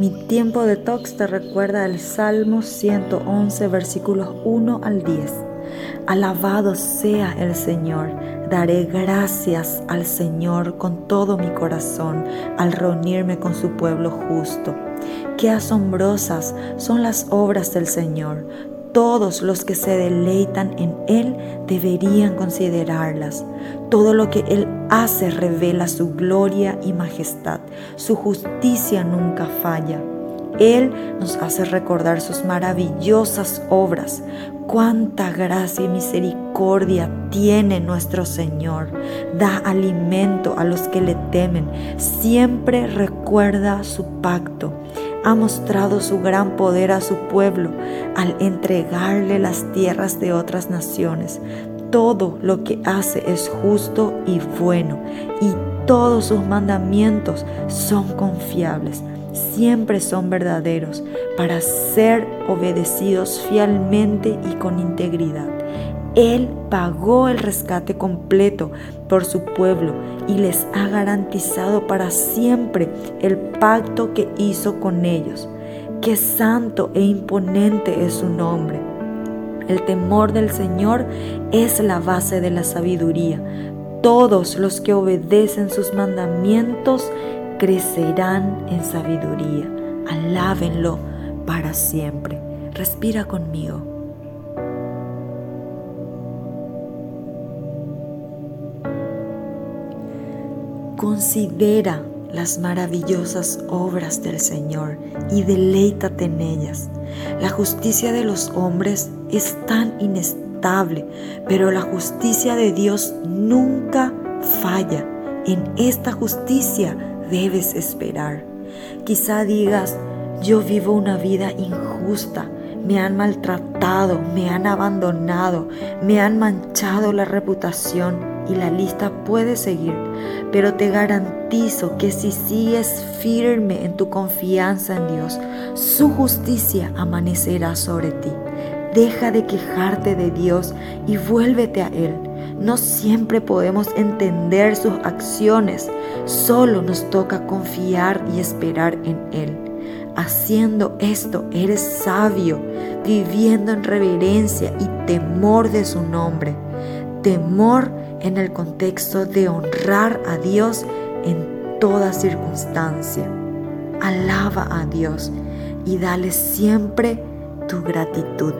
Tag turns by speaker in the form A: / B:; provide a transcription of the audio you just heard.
A: Mi tiempo de tox te recuerda el Salmo 111, versículos 1 al 10. Alabado sea el Señor, daré gracias al Señor con todo mi corazón al reunirme con su pueblo justo. Qué asombrosas son las obras del Señor. Todos los que se deleitan en Él deberían considerarlas. Todo lo que Él hace revela su gloria y majestad. Su justicia nunca falla. Él nos hace recordar sus maravillosas obras. Cuánta gracia y misericordia tiene nuestro Señor. Da alimento a los que le temen. Siempre recuerda su pacto ha mostrado su gran poder a su pueblo al entregarle las tierras de otras naciones. Todo lo que hace es justo y bueno y todos sus mandamientos son confiables, siempre son verdaderos para ser obedecidos fielmente y con integridad. Él pagó el rescate completo por su pueblo y les ha garantizado para siempre el pacto que hizo con ellos. Qué santo e imponente es su nombre. El temor del Señor es la base de la sabiduría. Todos los que obedecen sus mandamientos crecerán en sabiduría. Alábenlo para siempre. Respira conmigo. Considera las maravillosas obras del Señor y deleítate en ellas. La justicia de los hombres es tan inestable, pero la justicia de Dios nunca falla. En esta justicia debes esperar. Quizá digas, yo vivo una vida injusta, me han maltratado, me han abandonado, me han manchado la reputación y la lista puede seguir, pero te garantizo que si sigues firme en tu confianza en Dios, su justicia amanecerá sobre ti. Deja de quejarte de Dios y vuélvete a Él. No siempre podemos entender sus acciones, solo nos toca confiar y esperar en Él. Haciendo esto eres sabio, viviendo en reverencia y temor de su nombre. Temor en el contexto de honrar a Dios en toda circunstancia. Alaba a Dios y dale siempre tu gratitud.